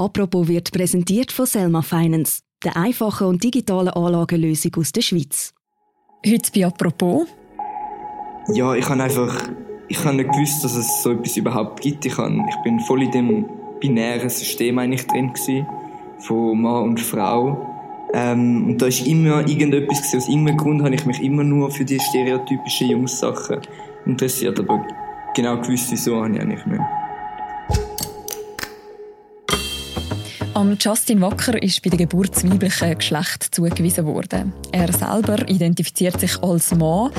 Apropos wird präsentiert von Selma Finance, der einfachen und digitalen Anlagenlösung aus der Schweiz. Heute bei Apropos. Ja, ich habe einfach ich habe nicht gewusst, dass es so etwas überhaupt gibt. Ich, habe, ich bin voll in dem binären System eigentlich drin gewesen, von Mann und Frau. Ähm, und da ist immer irgendetwas gewesen. Aus irgendeinem Grund habe ich mich immer nur für die stereotypischen Jungs-Sachen interessiert, aber genau gewusst, wieso habe ich eigentlich nicht. Am Justin Wacker ist bei der Geburt das weibliche Geschlecht zugewiesen worden. Er selber identifiziert sich als Mann.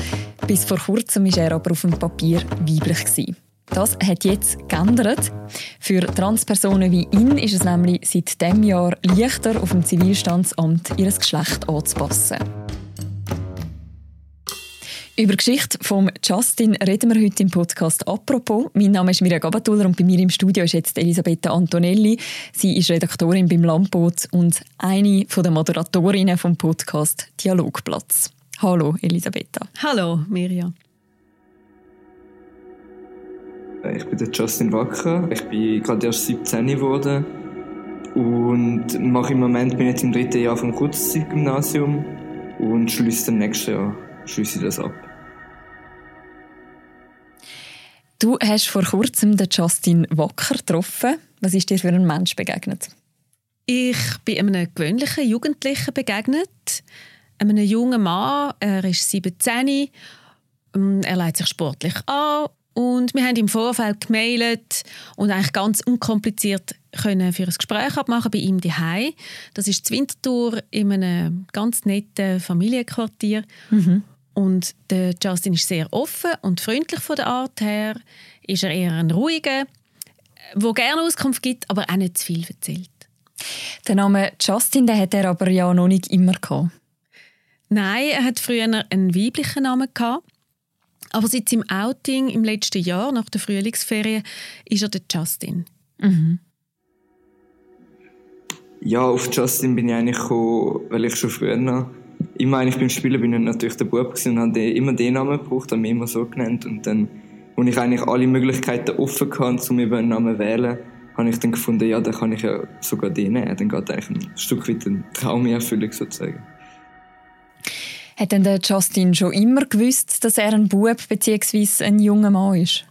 Bis vor kurzem war er aber auf dem Papier weiblich. Das hat jetzt geändert. Für Transpersonen wie ihn ist es nämlich seit diesem Jahr leichter, auf dem Zivilstandsamt ihr Geschlecht anzupassen. Über die Geschichte von Justin reden wir heute im Podcast «Apropos». Mein Name ist Mirja Gabatuller und bei mir im Studio ist jetzt Elisabetta Antonelli. Sie ist Redaktorin beim Landboot und eine der Moderatorinnen vom Podcast «Dialogplatz». Hallo Elisabetta. Hallo Mirja. Ich bin der Justin Wacker. Ich bin gerade erst 17 geworden und mache im Moment bin jetzt im dritten Jahr vom Kurzzeitgymnasium und schließe dann nächstes Jahr schließe ich das ab. Du hast vor kurzem den Justin Wacker getroffen. Was ist dir für ein Mensch begegnet? Ich bin einem gewöhnlichen Jugendlichen begegnet. Einem jungen Mann. Er ist 17. Ähm, er leitet sich sportlich an. Und wir haben im Vorfeld gemailt und eigentlich ganz unkompliziert können für ein Gespräch abmachen bei ihm daheim. Das ist die Wintertour in einem ganz netten Familienquartier. Mhm. Und der Justin ist sehr offen und freundlich von der Art her. Ist er eher ein ruhiger, der gerne Auskunft gibt, aber auch nicht zu viel erzählt. Den Namen Justin den hat er aber ja noch nicht immer gehabt. Nein, er hat früher einen weiblichen Namen gehabt. Aber seit seinem Outing im letzten Jahr, nach der Frühlingsferien, ist er der Justin. Mhm. Ja, auf Justin bin ich eigentlich gekommen, weil ich schon früher noch immer eigentlich beim Spielen bin ich natürlich der Bub und habe immer den Namen gebraucht, habe mich immer so genannt und dann, als ich eigentlich alle Möglichkeiten offen hatte, um eben einen Namen zu wählen, habe ich dann gefunden, ja, dann kann ich ja sogar den nehmen. Dann geht eigentlich ein Stück weit eine Traumerfüllung sozusagen. Hat denn der Justin schon immer gewusst, dass er ein Bub bzw. ein junger Mann ist?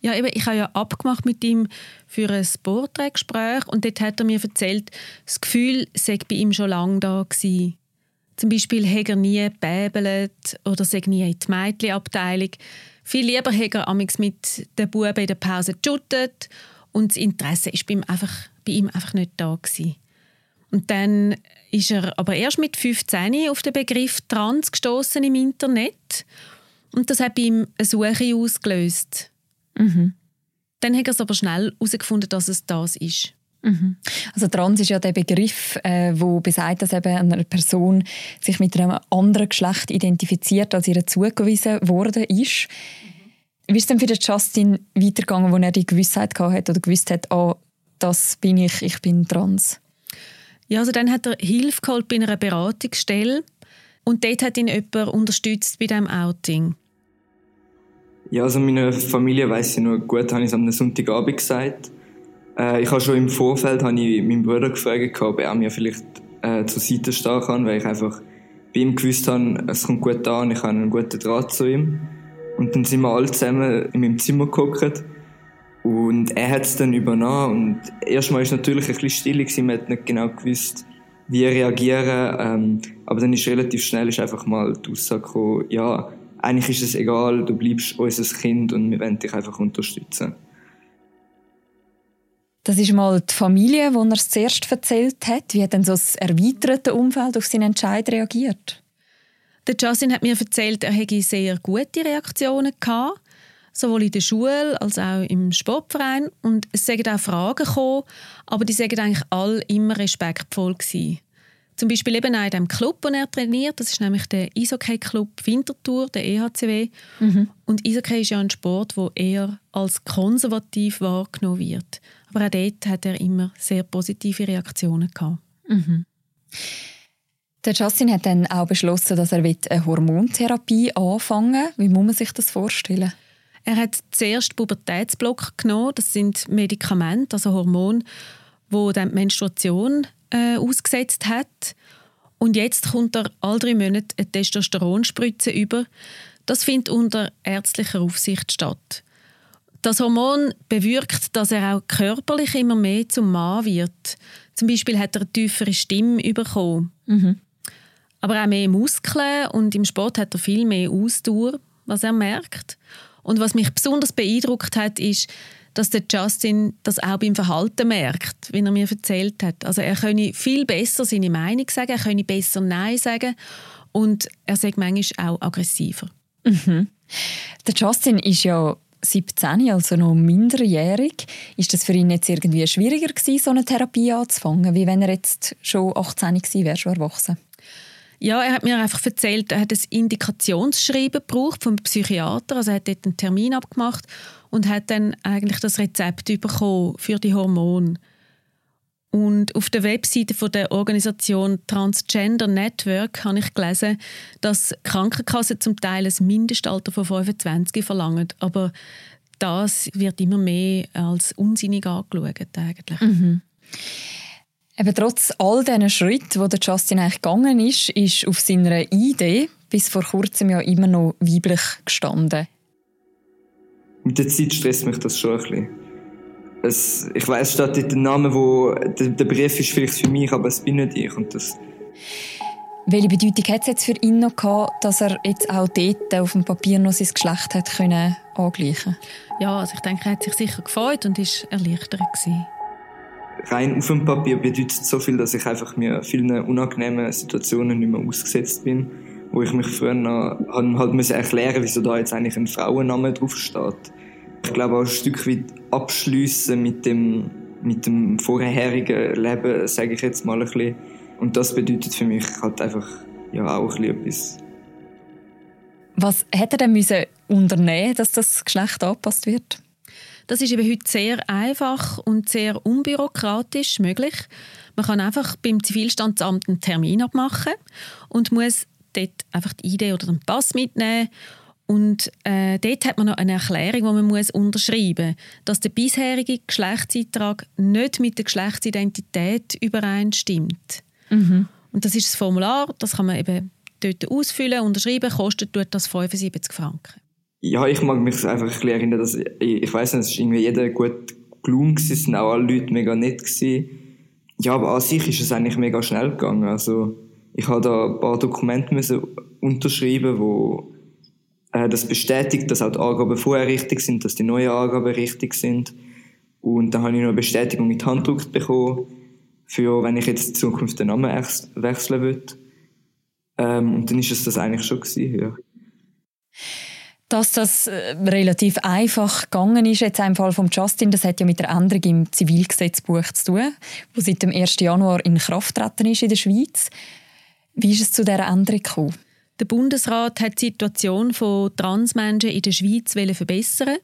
Ja, eben, ich habe ja abgemacht mit ihm für ein Porträtgespräch und dort hat er mir erzählt, das Gefühl sei bei ihm schon lange da gewesen. Zum Beispiel hat er nie bäbelt oder sei nie in die Mädchenabteilung. Viel lieber hat er mit den Buben in der Pause gejuttet und das Interesse war bei ihm einfach, bei ihm einfach nicht da. Gewesen. Und dann ist er aber erst mit 15 auf den Begriff Trans gestoßen im Internet und das hat bei ihm eine Suche ausgelöst. Mhm. Dann hat er es aber schnell herausgefunden, dass es das ist. Mhm. Also trans ist ja der Begriff, äh, wo besagt, dass eben eine Person sich mit einem anderen Geschlecht identifiziert, als ihr zugewiesen worden ist. Mhm. Wie ist es denn für den Justin weitergegangen, wo er die Gewissheit hatte oder gewusst hat, oh, das bin ich, ich bin trans? Ja, also dann hat er Hilfe geholt bei einer Beratungsstelle und dort hat ihn jemand unterstützt bei diesem Outing. Ja, also meine Familie weiß ja nur gut, habe ich es am Sonntagabend gesagt. Äh, ich habe schon im Vorfeld habe ich meinen Bruder gefragt, ob er mir vielleicht äh, zur Seite stehen kann, weil ich einfach bei ihm gewusst habe, es kommt gut an, ich habe einen guten Draht zu ihm. Und dann sind wir alle zusammen in meinem Zimmer geguckt und er hat es dann übernommen und erstmal ist natürlich ein bisschen still gewesen, man hat nicht genau gewusst, wie reagieren, ähm, aber dann ist relativ schnell ist einfach mal die Aussage gekommen, ja, eigentlich ist es egal, du bleibst unser Kind und wir wollen dich einfach unterstützen. Das ist mal die Familie, die er es zuerst erzählt hat. Wie hat denn so das erweiterte Umfeld auf seinen Entscheid reagiert? Der Justin hat mir erzählt, er hätte sehr gute Reaktionen gehabt, sowohl in der Schule als auch im Sportverein. Und es sind auch Fragen gekommen, aber die sagen eigentlich alle immer respektvoll gewesen. Zum Beispiel eben auch in dem Club, den er trainiert. Das ist nämlich der Eishockey-Club Winterthur, der EHCW. Mhm. Und Eishockey ist ja ein Sport, wo eher als konservativ wahrgenommen wird. Aber auch dort hat er immer sehr positive Reaktionen gehabt. Mhm. Der Justin hat dann auch beschlossen, dass er eine Hormontherapie anfangen will. Wie muss man sich das vorstellen? Er hat zuerst Pubertätsblock genommen. Das sind Medikamente, also Hormone, wo dann die Menstruation äh, ausgesetzt hat. Und jetzt kommt er alle drei Monate eine Testosteronspritze über. Das findet unter ärztlicher Aufsicht statt. Das Hormon bewirkt, dass er auch körperlich immer mehr zum Mann wird. Zum Beispiel hat er eine tiefere Stimme bekommen. Mhm. Aber auch mehr Muskeln und im Sport hat er viel mehr Ausdauer, was er merkt. Und was mich besonders beeindruckt hat, ist, dass der Justin das auch beim Verhalten merkt, wie er mir erzählt hat. Also er könne viel besser seine Meinung sagen, er könne besser Nein sagen und er sagt manchmal auch aggressiver. Mhm. Der Justin ist ja 17, also noch minderjährig. Ist das für ihn jetzt irgendwie schwieriger gewesen, so eine Therapie anzufangen, wie wenn er jetzt schon 18 gewesen wäre, schon erwachsen? Ja, er hat mir einfach erzählt, er hat ein Indikationsschreiben gebraucht vom Psychiater, also er hat dort einen Termin abgemacht und hat dann eigentlich das Rezept bekommen für die Hormone. Und auf der Webseite von der Organisation Transgender Network habe ich gelesen, dass Krankenkassen zum Teil ein Mindestalter von 25 verlangen, aber das wird immer mehr als unsinnig angeschaut eigentlich. Mhm. Eben trotz all diesen Schritten, die der Justin eigentlich gegangen ist, ist auf seiner Idee bis vor kurzem ja immer noch weiblich gestanden. Mit der Zeit stresst mich das schon ein bisschen. Es, ich weiß, steht dort der Name, wo der, der, Brief ist vielleicht für mich, aber es bin nicht ich. Und das Welche Bedeutung hat es jetzt für ihn noch gehabt, dass er jetzt auch dort auf dem Papier noch sein Geschlecht hat können angleichen? Ja, also ich denke, er hat sich sicher gefreut und ist erleichtert gewesen rein auf dem Papier bedeutet so viel, dass ich einfach mir vielen unangenehmen Situationen nicht mehr ausgesetzt bin, wo ich mich früher noch halt müssen erklären, wieso da jetzt eigentlich ein Frauenname draufsteht. Ich glaube auch ein Stück weit abschliessen mit dem mit dem vorherigen Leben, sage ich jetzt mal ein bisschen. Und das bedeutet für mich halt einfach ja auch ein bisschen etwas. Was hätte er denn müssen unternehmen, dass das Geschlecht angepasst wird? Das ist eben heute sehr einfach und sehr unbürokratisch möglich. Man kann einfach beim Zivilstandsamt einen Termin abmachen und muss dort einfach die Idee oder den Pass mitnehmen und äh, dort hat man noch eine Erklärung, die man muss unterschreiben muss, dass der bisherige Geschlechtseintrag nicht mit der Geschlechtsidentität übereinstimmt. Mhm. Und das ist das Formular, das kann man eben dort ausfüllen, unterschreiben, kostet tut das 75 Franken ja, ich mag mich einfach ein bisschen erinnern, dass ich, ich weiß nicht, es ist irgendwie jeder gut gelungen es sind auch alle Leute mega nett gewesen. Ja, aber an sich ist es eigentlich mega schnell gegangen. Also, ich habe da ein paar Dokumente müssen unterschreiben, wo äh, das bestätigt, dass auch die Angaben vorher richtig sind, dass die neuen Angaben richtig sind. Und dann habe ich noch eine Bestätigung in die Hand gedruckt bekommen, für wenn ich jetzt in Zukunft den Namen wechseln will. Ähm, und dann ist es das eigentlich schon gewesen, ja. Dass das äh, relativ einfach gegangen ist, jetzt im Fall von Justin, das hat ja mit der Änderung im Zivilgesetzbuch zu tun, wo seit dem 1. Januar in Kraft treten ist in der Schweiz. Wie ist es zu dieser Änderung gekommen? Der Bundesrat hat die Situation von Transmenschen in der Schweiz verbessern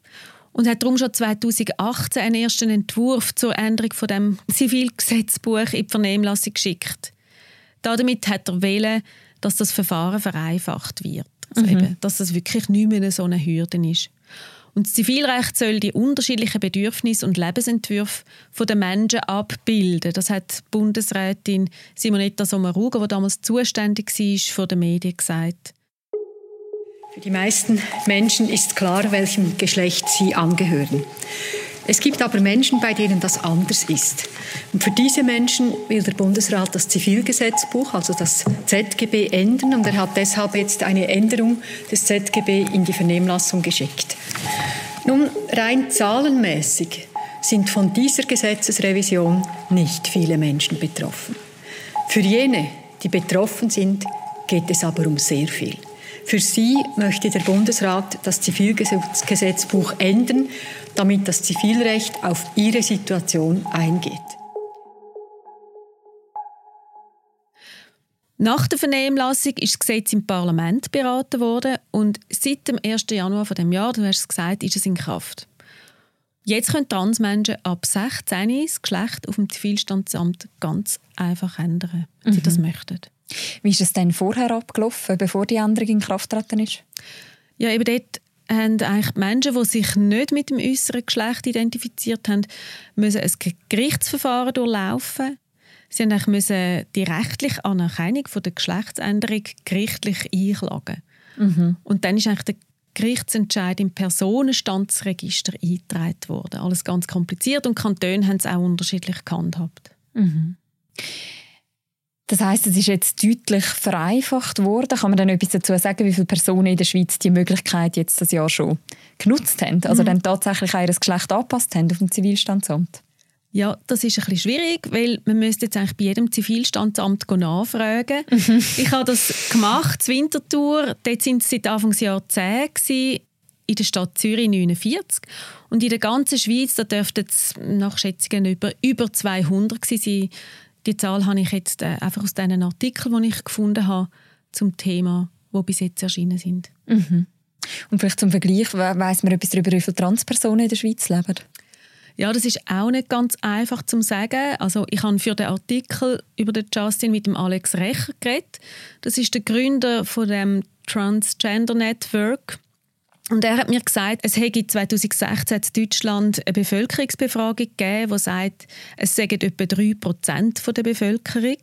und hat darum schon 2018 einen ersten Entwurf zur Änderung von dem Zivilgesetzbuch in die Vernehmlassung geschickt. Damit hat er wählen, dass das Verfahren vereinfacht wird. Also mhm. eben, dass es wirklich nicht mehr so eine Hürde ist. Und das Zivilrecht soll die unterschiedlichen Bedürfnisse und Lebensentwürfe der Menschen abbilden. Das hat Bundesrätin Simonetta Sommaruga, die damals zuständig war, vor den Medien gesagt. Für die meisten Menschen ist klar, welchem Geschlecht sie angehören. Es gibt aber Menschen, bei denen das anders ist. Und für diese Menschen will der Bundesrat das Zivilgesetzbuch, also das ZGB, ändern. Und er hat deshalb jetzt eine Änderung des ZGB in die Vernehmlassung geschickt. Nun, rein zahlenmäßig sind von dieser Gesetzesrevision nicht viele Menschen betroffen. Für jene, die betroffen sind, geht es aber um sehr viel. Für sie möchte der Bundesrat das Zivilgesetzbuch ändern, damit das Zivilrecht auf ihre Situation eingeht. Nach der Vernehmlassung ist das Gesetz im Parlament beraten worden und seit dem 1. Januar von dem Jahr, du hast es gesagt, ist es in Kraft. Jetzt können Transmenschen ab 16 das Geschlecht auf dem Zivilstandsamt ganz einfach ändern, wenn sie mhm. das möchten. Wie ist es denn vorher abgelaufen, bevor die Änderung in Kraft getreten ist? Ja, eben dort haben eigentlich Menschen, die sich nicht mit dem äußeren Geschlecht identifiziert haben, müssen ein Gerichtsverfahren durchlaufen. Sie müssen die rechtliche Anerkennung von der Geschlechtsänderung gerichtlich einklagen. Mhm. Und dann ist eigentlich der Gerichtsentscheid im Personenstandsregister eingetragen worden. Alles ganz kompliziert und Kantone haben es auch unterschiedlich gehandhabt. Mhm. Das heißt, es ist jetzt deutlich vereinfacht worden. Kann man dann etwas dazu sagen, wie viele Personen in der Schweiz die Möglichkeit jetzt das Jahr schon genutzt haben? Also mhm. dann tatsächlich ihr Geschlecht angepasst haben auf dem Zivilstandsamt? Ja, das ist ein bisschen schwierig, weil man müsste jetzt eigentlich bei jedem Zivilstandsamt nachfragen. Mhm. Ich habe das gemacht, das Wintertour. Dort sind es seit Anfangsjahr 10 gewesen, in der Stadt Zürich 49. Und in der ganzen Schweiz, da dürften es nach Schätzungen über, über 200 sein. Die Zahl habe ich jetzt äh, einfach aus diesen Artikeln, die ich gefunden habe, zum Thema, wo bis jetzt erschienen sind. Mhm. Und vielleicht zum Vergleich, weiss man etwas darüber, wie viele Transpersonen in der Schweiz leben? Ja, das ist auch nicht ganz einfach zu sagen. Also ich habe für den Artikel über den Justin mit dem Alex Recher geredet. Das ist der Gründer von dem Transgender Network. Und er hat mir gesagt, es hätte 2016 in Deutschland eine Bevölkerungsbefragung gegeben, die sagt, es seien etwa 3% der Bevölkerung.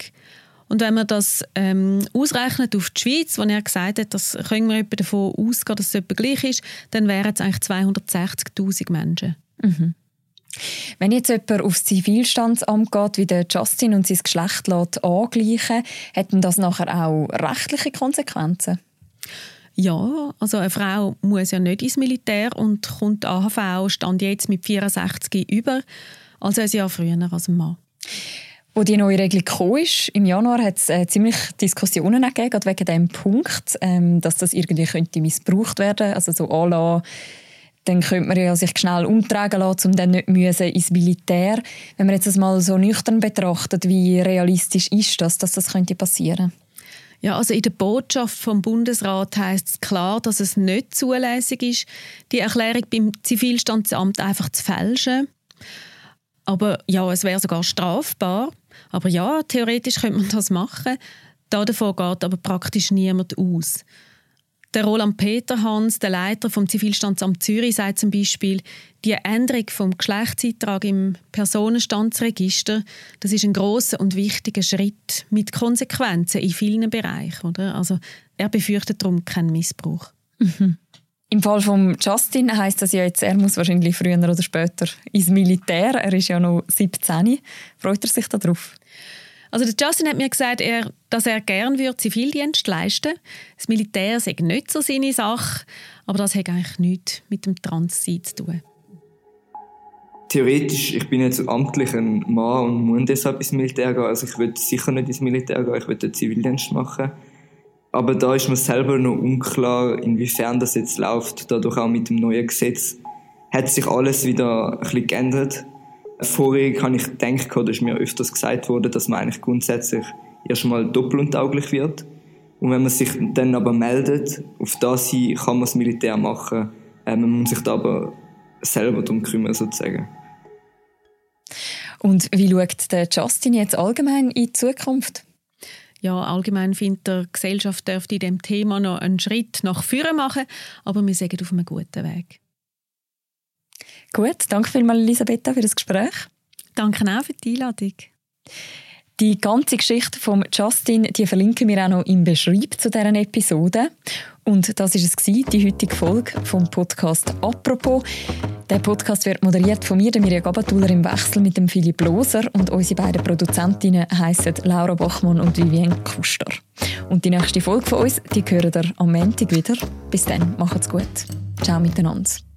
Und wenn man das ähm, ausrechnet auf die Schweiz, wo er gesagt hat, das können wir davon ausgehen, dass es etwa gleich ist, dann wären es eigentlich 260'000 Menschen. Mhm. Wenn jetzt jemand aufs Zivilstandsamt geht, wie der Justin und sein Geschlecht lässt angleichen hätten das nachher auch rechtliche Konsequenzen? Ja, also eine Frau muss ja nicht ins Militär und kommt AHV stand jetzt mit 64 über, also ein Jahr früher als ein Mann. Wo die neue Regelung kam, ist, im Januar hat es äh, ziemlich Diskussionen gegeben, wegen dem Punkt, ähm, dass das irgendwie könnte missbraucht werden, also so à dann könnte man ja sich schnell umtragen lassen, um dann nicht ins Militär. Wenn man jetzt das mal so nüchtern betrachtet, wie realistisch ist das, dass das könnte passieren? Ja, also in der Botschaft vom Bundesrat heißt es klar, dass es nicht zulässig ist, die Erklärung beim Zivilstandsamt einfach zu fälschen. Aber ja, es wäre sogar strafbar. Aber ja, theoretisch könnte man das machen. Davon geht aber praktisch niemand aus. Der Roland Peterhans, der Leiter vom Zivilstandsamt Zürich, sagt zum Beispiel, die Änderung vom Geschlechtseintrag im Personenstandsregister, das ist ein großer und wichtiger Schritt mit Konsequenzen in vielen Bereichen. Oder? Also er befürchtet darum keinen Missbrauch. Mhm. Im Fall von Justin heißt das ja jetzt, er muss wahrscheinlich früher oder später ins Militär. Er ist ja noch 17. Freut er sich darauf? Also der Justin hat mir gesagt, er, dass er gerne würde Zivildienst leisten Das Militär sei nicht so seine Sache, aber das hat eigentlich nichts mit dem Transsein zu tun. Theoretisch, ich bin jetzt amtlich ein Mann und muss deshalb ins Militär gehen. Also ich würde sicher nicht ins Militär gehen, ich würde Zivildienst machen. Aber da ist mir selber noch unklar, inwiefern das jetzt läuft. Dadurch auch mit dem neuen Gesetz hat sich alles wieder ein bisschen geändert. Vorher habe ich gedacht, oder ist mir öfters gesagt worden, dass man eigentlich grundsätzlich erstmal doppeluntauglich wird. Und wenn man sich dann aber meldet, auf das hin kann man das Militär machen. Äh, man muss sich da aber selber darum kümmern, sozusagen. Und wie schaut der Justin jetzt allgemein in die Zukunft? Ja, allgemein findet der Gesellschaft dürfte in diesem Thema noch einen Schritt nach vorne machen, aber wir sind auf einem guten Weg. Gut, danke vielmals Elisabetta für das Gespräch. Danke auch für die Einladung. Die ganze Geschichte von Justin, die verlinken wir auch noch im Beschreib zu deren Episode. Und das ist es gewesen, die heutige Folge vom Podcast «Apropos». Der Podcast wird moderiert von mir, der Mirja Gabatuller, im Wechsel mit dem Philipp Loser. Und unsere beiden Produzentinnen heissen Laura Bachmann und Vivienne Kuster. Und die nächste Folge von uns, die hören ihr am Montag wieder. Bis dann, macht's gut. Ciao miteinander.